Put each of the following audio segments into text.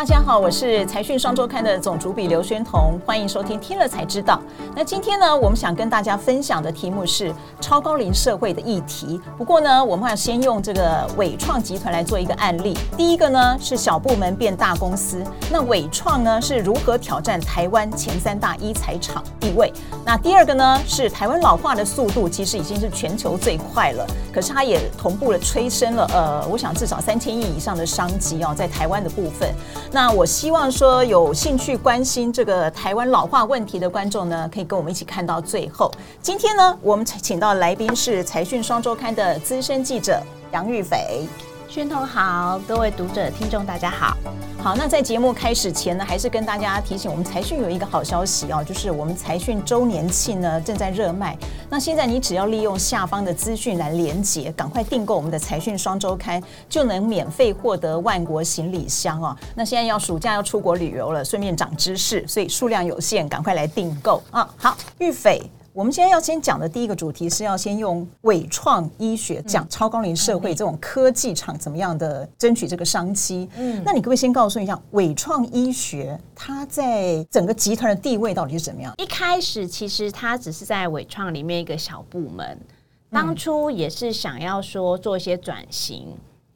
大家好，我是财讯双周刊的总主笔刘轩彤，欢迎收听听了才知道。那今天呢，我们想跟大家分享的题目是超高龄社会的议题。不过呢，我们要先用这个伟创集团来做一个案例。第一个呢是小部门变大公司，那伟创呢是如何挑战台湾前三大一财厂地位？那第二个呢是台湾老化的速度其实已经是全球最快了，可是它也同步了催生了呃，我想至少三千亿以上的商机哦，在台湾的部分。那我希望说，有兴趣关心这个台湾老化问题的观众呢，可以跟我们一起看到最后。今天呢，我们请到来宾是财讯双周刊的资深记者杨玉斐。宣彤好，各位读者听众大家好。好，那在节目开始前呢，还是跟大家提醒，我们财讯有一个好消息哦，就是我们财讯周年庆呢正在热卖。那现在你只要利用下方的资讯来连结，赶快订购我们的财讯双周刊，就能免费获得万国行李箱哦。那现在要暑假要出国旅游了，顺便长知识，所以数量有限，赶快来订购啊！好，玉斐。我们今天要先讲的第一个主题是要先用纬创医学讲超高龄社会这种科技厂怎么样的争取这个商机。嗯，那你可不可以先告诉一下纬创医学它在整个集团的地位到底是怎么样？一开始其实它只是在纬创里面一个小部门，当初也是想要说做一些转型。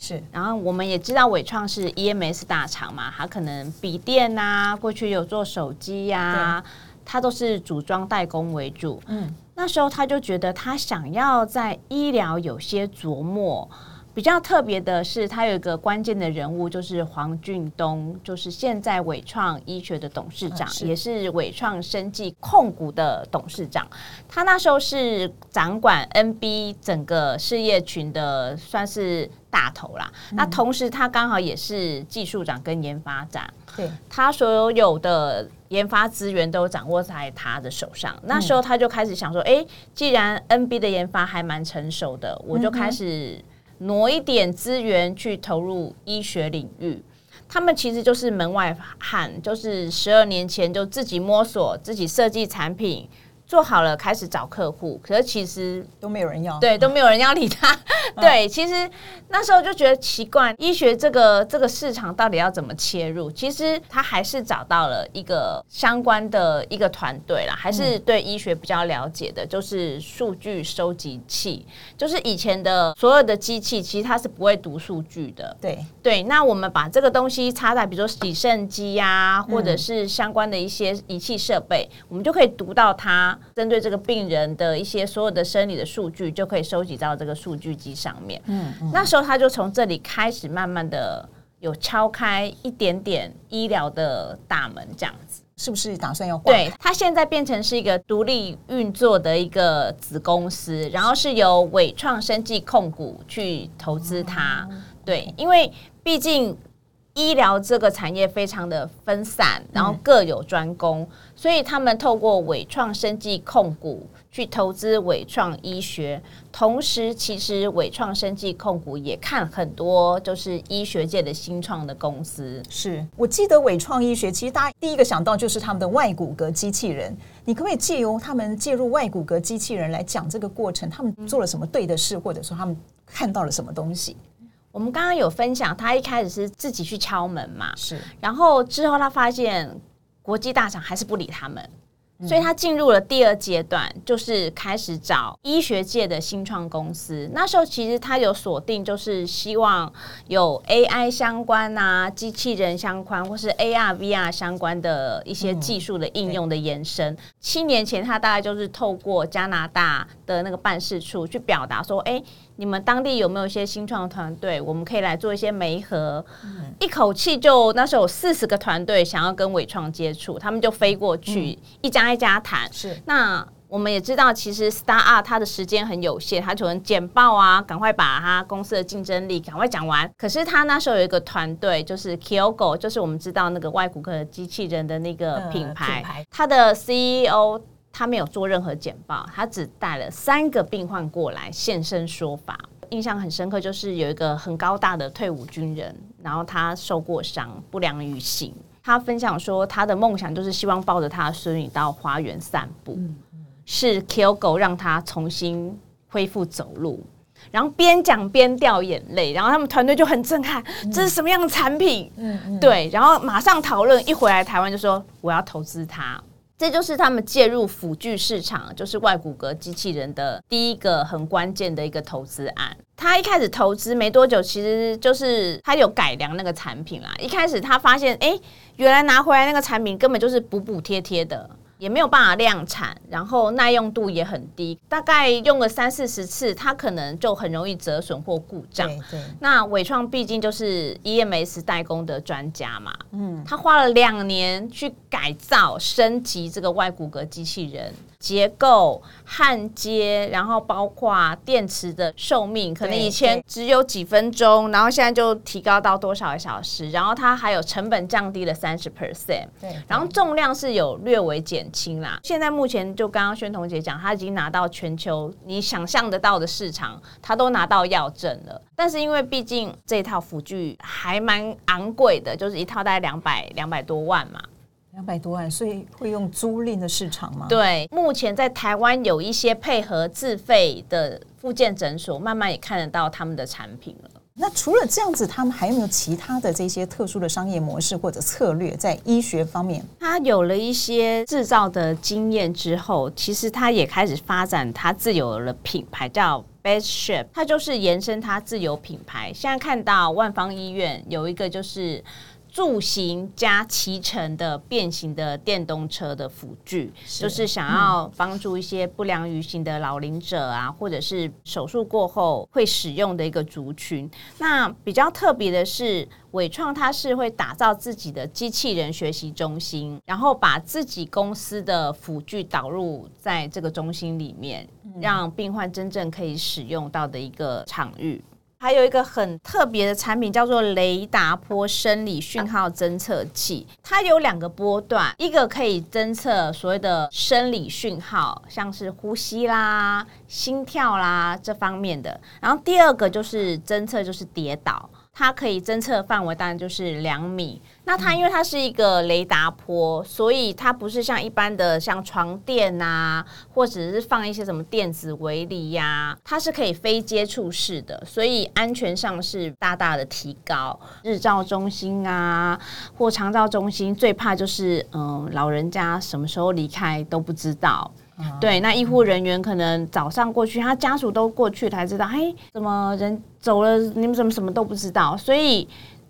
是，然后我们也知道伟创是 EMS 大厂嘛，它可能笔电啊，过去有做手机呀、啊。他都是组装代工为主，嗯，那时候他就觉得他想要在医疗有些琢磨，比较特别的是，他有一个关键的人物，就是黄俊东，就是现在伟创医学的董事长，是也是伟创生技控股的董事长。他那时候是掌管 NB 整个事业群的，算是大头啦。嗯、那同时，他刚好也是技术长跟研发长，对他所有的。研发资源都掌握在他的手上，那时候他就开始想说：“哎，既然 NB 的研发还蛮成熟的，我就开始挪一点资源去投入医学领域。他们其实就是门外汉，就是十二年前就自己摸索、自己设计产品。”做好了，开始找客户，可是其实都没有人要，对，都没有人要理他。嗯、对，其实那时候就觉得奇怪，医学这个这个市场到底要怎么切入？其实他还是找到了一个相关的一个团队啦，还是对医学比较了解的，就是数据收集器，就是以前的所有的机器，其实它是不会读数据的。对对，那我们把这个东西插在，比如说洗肾机呀，或者是相关的一些仪器设备，嗯、我们就可以读到它。针对这个病人的一些所有的生理的数据，就可以收集到这个数据机上面。嗯，嗯，那时候他就从这里开始，慢慢的有敲开一点点医疗的大门，这样子是不是打算要？对，他现在变成是一个独立运作的一个子公司，然后是由伟创生技控股去投资它。嗯、对，因为毕竟。医疗这个产业非常的分散，然后各有专攻，嗯、所以他们透过伟创生技控股去投资伟创医学，同时其实伟创生技控股也看很多就是医学界的新创的公司。是我记得伟创医学，其实大家第一个想到就是他们的外骨骼机器人，你可不可以借由他们介入外骨骼机器人来讲这个过程，他们做了什么对的事，或者说他们看到了什么东西？我们刚刚有分享，他一开始是自己去敲门嘛，是，然后之后他发现国际大厂还是不理他们。所以他进入了第二阶段，就是开始找医学界的新创公司。那时候其实他有锁定，就是希望有 AI 相关啊、机器人相关，或是 AR、VR 相关的一些技术的应用的延伸。七年前，他大概就是透过加拿大的那个办事处去表达说：“哎，你们当地有没有一些新创团队？我们可以来做一些媒合。”一口气就那时候有四十个团队想要跟伟创接触，他们就飞过去一家。开家谈是，那我们也知道，其实 startup 它的时间很有限，它可能简报啊，赶快把它公司的竞争力赶快讲完。可是他那时候有一个团队，就是 Kyogo，就是我们知道那个外骨骼机器人的那个品牌，他的 CEO 他没有做任何简报，他只带了三个病患过来现身说法。印象很深刻，就是有一个很高大的退伍军人，然后他受过伤，不良于行。他分享说，他的梦想就是希望抱着他的孙女到花园散步，是 Kyogo 让他重新恢复走路。然后边讲边掉眼泪，然后他们团队就很震撼，嗯、这是什么样的产品？嗯，嗯对，然后马上讨论，一回来台湾就说我要投资它。这就是他们介入辅具市场，就是外骨骼机器人的第一个很关键的一个投资案。他一开始投资没多久，其实就是他有改良那个产品啦。一开始他发现，哎，原来拿回来那个产品根本就是补补贴贴的。也没有办法量产，然后耐用度也很低，大概用了三四十次，它可能就很容易折损或故障。对，对。那伟创毕竟就是 EMS 代工的专家嘛，嗯，他花了两年去改造、升级这个外骨骼机器人。结构、焊接，然后包括电池的寿命，可能以前只有几分钟，然后现在就提高到多少个小时，然后它还有成本降低了三十 percent，对，然后重量是有略微减轻啦。现在目前就刚刚宣彤姐讲，它已经拿到全球你想象得到的市场，它都拿到药证了。但是因为毕竟这套辅具还蛮昂贵的，就是一套大概两百两百多万嘛。两百多万，所以会用租赁的市场吗？对，目前在台湾有一些配合自费的复健诊所，慢慢也看得到他们的产品了。那除了这样子，他们还有没有其他的这些特殊的商业模式或者策略在医学方面？他有了一些制造的经验之后，其实他也开始发展他自有的品牌，叫 Best Shape，它就是延伸他自有品牌。现在看到万方医院有一个就是。助行加骑乘的变形的电动车的辅具，就是想要帮助一些不良于行的老龄者啊，或者是手术过后会使用的一个族群。那比较特别的是，伟创它是会打造自己的机器人学习中心，然后把自己公司的辅具导入在这个中心里面，让病患真正可以使用到的一个场域。还有一个很特别的产品叫做雷达波生理讯号侦测器，它有两个波段，一个可以侦测所谓的生理讯号，像是呼吸啦、心跳啦这方面的，然后第二个就是侦测就是跌倒。它可以侦测范围当然就是两米。那它因为它是一个雷达波，所以它不是像一般的像床垫啊，或者是放一些什么电子围篱呀，它是可以非接触式的，所以安全上是大大的提高。日照中心啊，或长照中心最怕就是嗯，老人家什么时候离开都不知道。对，那医护人员可能早上过去，他家属都过去才知道，嘿，怎么人走了，你们怎么什么都不知道？所以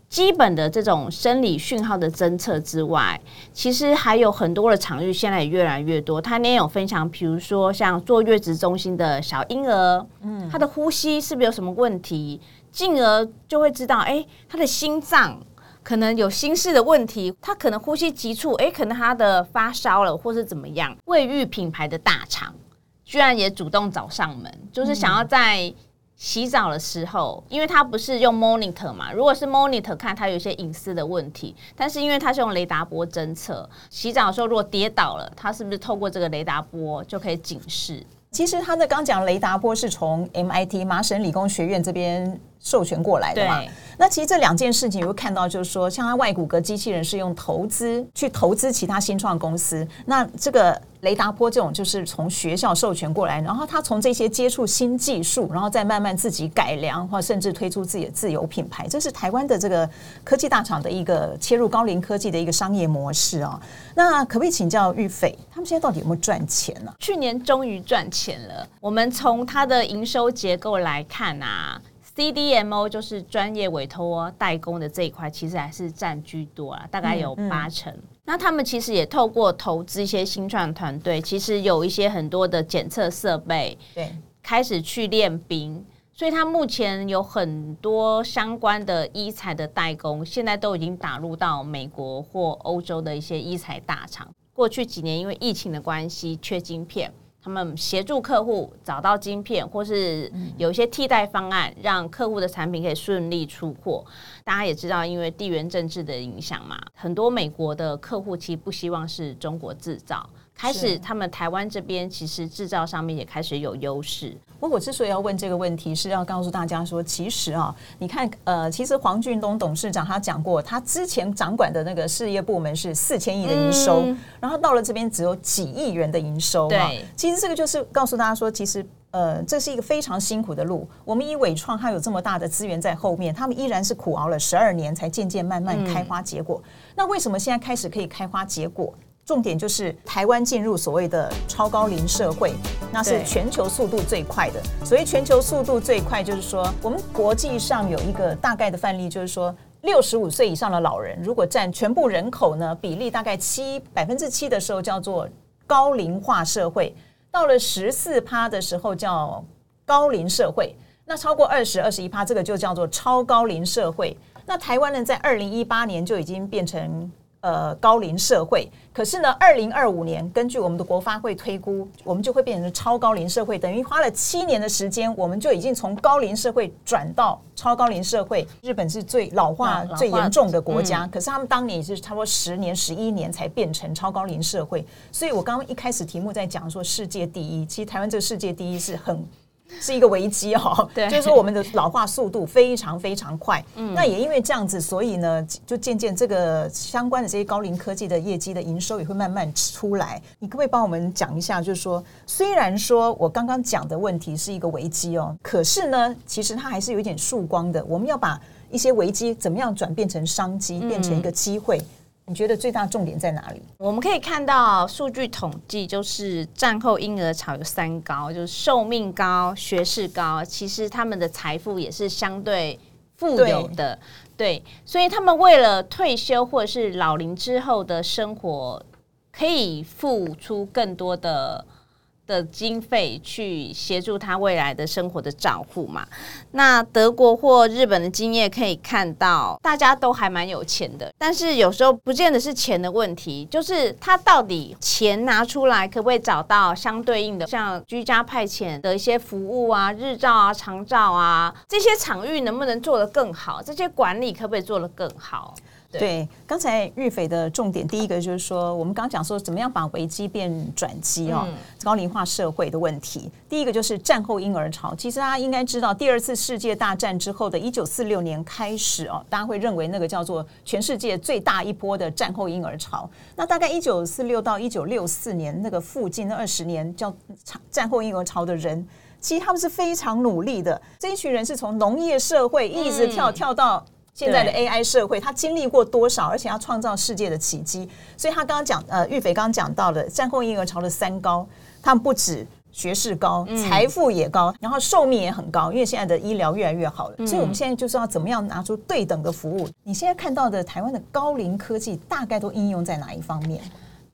基本的这种生理讯号的侦测之外，其实还有很多的场域，现在也越来越多。他那天有分享，比如说像坐月子中心的小婴儿，嗯，他的呼吸是不是有什么问题？进而就会知道，哎，他的心脏。可能有心事的问题，他可能呼吸急促，诶，可能他的发烧了，或是怎么样？卫浴品牌的大厂居然也主动找上门，就是想要在洗澡的时候，因为他不是用 monitor 嘛，如果是 monitor 看，他有一些隐私的问题，但是因为他是用雷达波侦测，洗澡的时候如果跌倒了，他是不是透过这个雷达波就可以警示？其实他的刚讲雷达波是从 MIT 麻省理工学院这边授权过来的嘛。那其实这两件事情，你会看到，就是说，像他外骨骼机器人是用投资去投资其他新创公司，那这个雷达波这种就是从学校授权过来，然后他从这些接触新技术，然后再慢慢自己改良，或甚至推出自己的自有品牌，这是台湾的这个科技大厂的一个切入高龄科技的一个商业模式啊。那可不可以请教玉斐，他们现在到底有没有赚钱呢？去年终于赚钱了。我们从它的营收结构来看啊。CDMO 就是专业委托代工的这一块，其实还是占居多啊，大概有八成。嗯嗯、那他们其实也透过投资一些新创团队，其实有一些很多的检测设备，对，开始去练兵。所以他目前有很多相关的医材的代工，现在都已经打入到美国或欧洲的一些医材大厂。过去几年因为疫情的关系，缺晶片。他们协助客户找到晶片，或是有一些替代方案，让客户的产品可以顺利出货。大家也知道，因为地缘政治的影响嘛，很多美国的客户其实不希望是中国制造。开始，他们台湾这边其实制造上面也开始有优势。不过，我之所以要问这个问题，是要告诉大家说，其实啊，你看，呃，其实黄俊东董事长他讲过，他之前掌管的那个事业部门是四千亿的营收，嗯、然后到了这边只有几亿元的营收。对，其实这个就是告诉大家说，其实呃，这是一个非常辛苦的路。我们以伟创，它有这么大的资源在后面，他们依然是苦熬了十二年，才渐渐慢慢开花结果。嗯、那为什么现在开始可以开花结果？重点就是台湾进入所谓的超高龄社会，那是全球速度最快的。所以全球速度最快，就是说我们国际上有一个大概的范例，就是说六十五岁以上的老人，如果占全部人口呢比例大概七百分之七的时候，叫做高龄化社会。到了十四趴的时候叫高龄社会，那超过二十二十一趴，这个就叫做超高龄社会。那台湾呢，在二零一八年就已经变成。呃，高龄社会，可是呢，二零二五年根据我们的国发会推估，我们就会变成超高龄社会，等于花了七年的时间，我们就已经从高龄社会转到超高龄社会。日本是最老化最严重的国家，可是他们当年也是差不多十年、十一年才变成超高龄社会。所以我刚刚一开始题目在讲说世界第一，其实台湾这个世界第一是很。是一个危机哦，对，就是说我们的老化速度非常非常快。嗯，那也因为这样子，所以呢，就渐渐这个相关的这些高龄科技的业绩的营收也会慢慢出来。你可不可以帮我们讲一下？就是说，虽然说我刚刚讲的问题是一个危机哦，可是呢，其实它还是有一点曙光的。我们要把一些危机怎么样转变成商机，变成一个机会。你觉得最大重点在哪里？我们可以看到数据统计，就是战后婴儿潮有三高，就是寿命高、学识高，其实他们的财富也是相对富有的。对，对，所以他们为了退休或者是老龄之后的生活，可以付出更多的。的经费去协助他未来的生活的照顾嘛。那德国或日本的经验可以看到，大家都还蛮有钱的，但是有时候不见得是钱的问题，就是他到底钱拿出来可不可以找到相对应的，像居家派遣的一些服务啊、日照啊、长照啊这些场域能不能做得更好？这些管理可不可以做得更好？对，刚才玉斐的重点，第一个就是说，我们刚刚讲说，怎么样把危机变转机哦，高龄化社会的问题。第一个就是战后婴儿潮，其实大家应该知道，第二次世界大战之后的一九四六年开始哦，大家会认为那个叫做全世界最大一波的战后婴儿潮。那大概一九四六到一九六四年那个附近那二十年叫战后婴儿潮的人，其实他们是非常努力的。这一群人是从农业社会一直跳跳到。现在的 AI 社会，他经历过多少？而且要创造世界的奇迹。所以他刚刚讲，呃，玉斐刚刚讲到了战后婴儿潮的三高，他们不止学识高，财富也高，然后寿命也很高，因为现在的医疗越来越好了。所以我们现在就是要怎么样拿出对等的服务。你现在看到的台湾的高龄科技，大概都应用在哪一方面？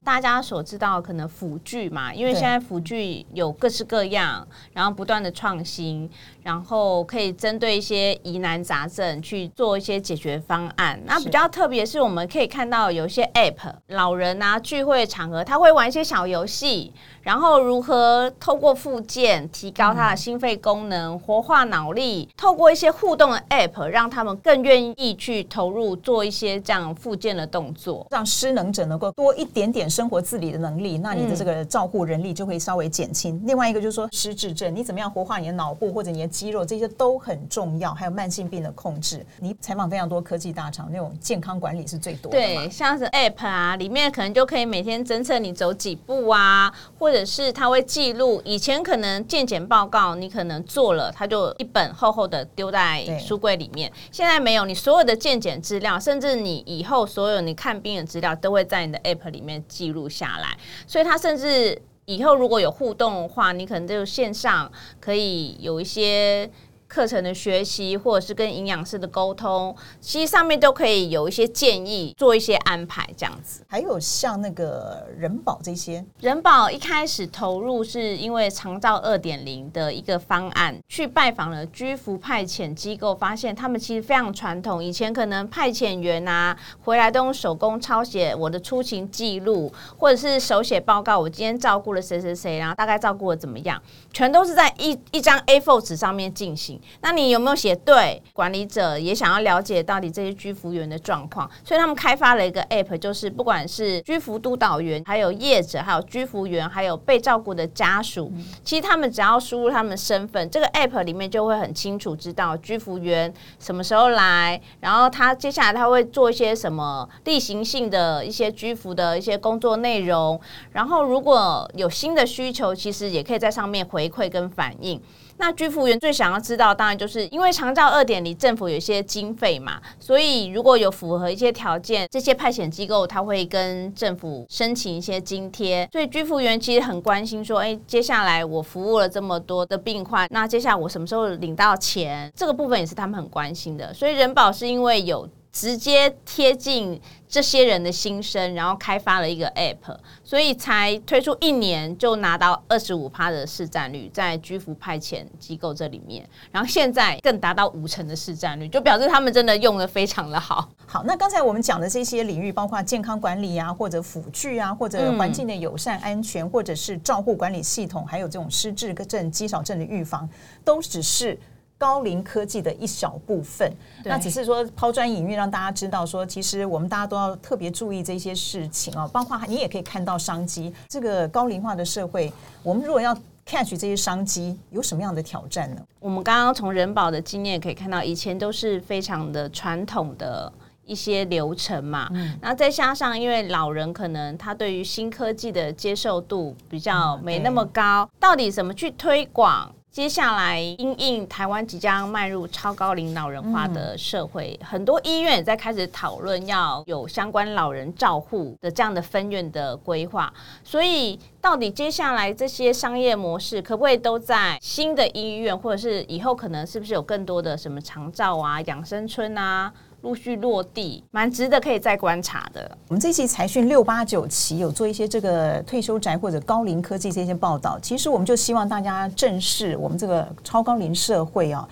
大家所知道可能辅具嘛，因为现在辅具有各式各样，然后不断的创新，然后可以针对一些疑难杂症去做一些解决方案。那比较特别是，我们可以看到有一些 App，老人啊聚会场合，他会玩一些小游戏。然后如何透过附件提高他的心肺功能，活化脑力？透过一些互动的 App，让他们更愿意去投入做一些这样附件的动作，让失能者能够多一点点生活自理的能力，那你的这个照护人力就会稍微减轻。另外一个就是说失智症，你怎么样活化你的脑部或者你的肌肉，这些都很重要。还有慢性病的控制，你采访非常多科技大厂，那种健康管理是最多的。对，像是 App 啊，里面可能就可以每天侦测你走几步啊，或者是它会记录，以前可能健检报告你可能做了，它就一本厚厚的丢在书柜里面。现在没有，你所有的健检资料，甚至你以后所有你看病的资料，都会在你的 App 里面记记录下来。所以他甚至以后如果有互动的话，你可能就线上可以有一些。课程的学习，或者是跟营养师的沟通，其实上面都可以有一些建议，做一些安排，这样子。还有像那个人保这些，人保一开始投入是因为长照二点零的一个方案，去拜访了居服派遣机构，发现他们其实非常传统，以前可能派遣员啊回来都用手工抄写我的出勤记录，或者是手写报告，我今天照顾了谁谁谁，然后大概照顾的怎么样，全都是在一一张 A4 纸上面进行。那你有没有写对？管理者也想要了解到底这些居服员的状况，所以他们开发了一个 App，就是不管是居服督导员、还有业者、还有居服员、还有被照顾的家属，其实他们只要输入他们身份，这个 App 里面就会很清楚知道居服员什么时候来，然后他接下来他会做一些什么例行性的一些居服的一些工作内容，然后如果有新的需求，其实也可以在上面回馈跟反映。那居服员最想要知道，当然就是因为长照二点零政府有一些经费嘛，所以如果有符合一些条件，这些派遣机构他会跟政府申请一些津贴。所以居服员其实很关心说，哎，接下来我服务了这么多的病患，那接下来我什么时候领到钱？这个部分也是他们很关心的。所以人保是因为有。直接贴近这些人的心声，然后开发了一个 App，所以才推出一年就拿到二十五趴的市占率，在居服派遣机构这里面，然后现在更达到五成的市占率，就表示他们真的用得非常的好。好，那刚才我们讲的这些领域，包括健康管理啊，或者辅具啊，或者环境的友善安全，或者是照护管理系统，还有这种失智症、肌少症的预防，都只是。高龄科技的一小部分，那只是说抛砖引玉，让大家知道说，其实我们大家都要特别注意这些事情啊。包括你也可以看到商机。这个高龄化的社会，我们如果要 catch 这些商机，有什么样的挑战呢？我们刚刚从人保的经验可以看到，以前都是非常的传统的一些流程嘛。嗯，然后再加上，因为老人可能他对于新科技的接受度比较没那么高，到底怎么去推广？接下来，因应台湾即将迈入超高龄老人化的社会，嗯、很多医院也在开始讨论要有相关老人照护的这样的分院的规划。所以，到底接下来这些商业模式可不可以都在新的医院，或者是以后可能是不是有更多的什么长照啊、养生村啊？陆续落地，蛮值得可以再观察的。我们这期财讯六八九期有做一些这个退休宅或者高龄科技这些报道，其实我们就希望大家正视我们这个超高龄社会啊。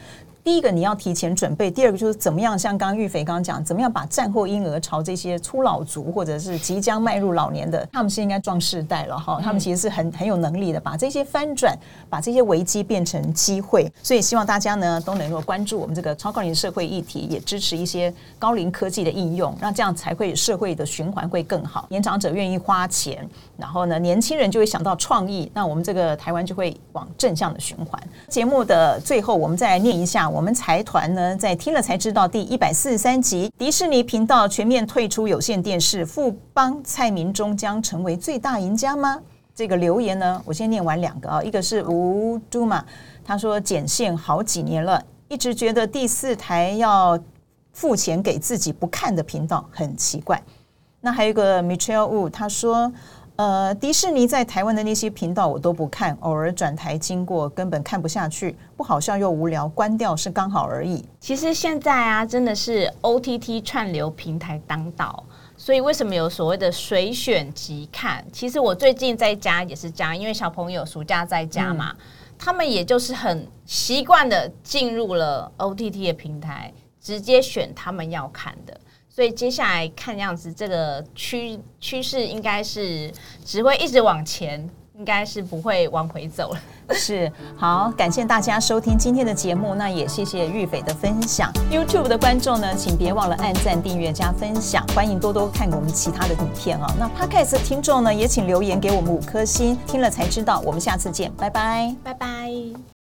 第一个你要提前准备，第二个就是怎么样，像刚刚玉肥刚刚讲，怎么样把战后婴儿潮这些初老族或者是即将迈入老年的，他们是应该壮世代了哈，他们其实是很很有能力的，把这些翻转，把这些危机变成机会。所以希望大家呢都能够关注我们这个超高龄社会议题，也支持一些高龄科技的应用，那这样才会社会的循环会更好。年长者愿意花钱，然后呢年轻人就会想到创意，那我们这个台湾就会往正向的循环。节目的最后，我们再来念一下。我们财团呢，在听了才知道第一百四十三集，迪士尼频道全面退出有线电视，富邦蔡明忠将成为最大赢家吗？这个留言呢，我先念完两个啊，一个是吴都嘛，他说剪线好几年了，一直觉得第四台要付钱给自己不看的频道很奇怪。那还有一个 Michelle Wu，他说。呃，迪士尼在台湾的那些频道我都不看，偶尔转台经过，根本看不下去，不好笑又无聊，关掉是刚好而已。其实现在啊，真的是 OTT 串流平台当道，所以为什么有所谓的随选即看？其实我最近在家也是这样，因为小朋友暑假在家嘛，嗯、他们也就是很习惯的进入了 OTT 的平台，直接选他们要看的。所以接下来看样子，这个趋趋势应该是只会一直往前，应该是不会往回走了。是，好，感谢大家收听今天的节目，那也谢谢玉斐的分享。YouTube 的观众呢，请别忘了按赞、订阅、加分享，欢迎多多看我们其他的影片啊。那 Podcast 的听众呢，也请留言给我们五颗星，听了才知道。我们下次见，拜拜，拜拜。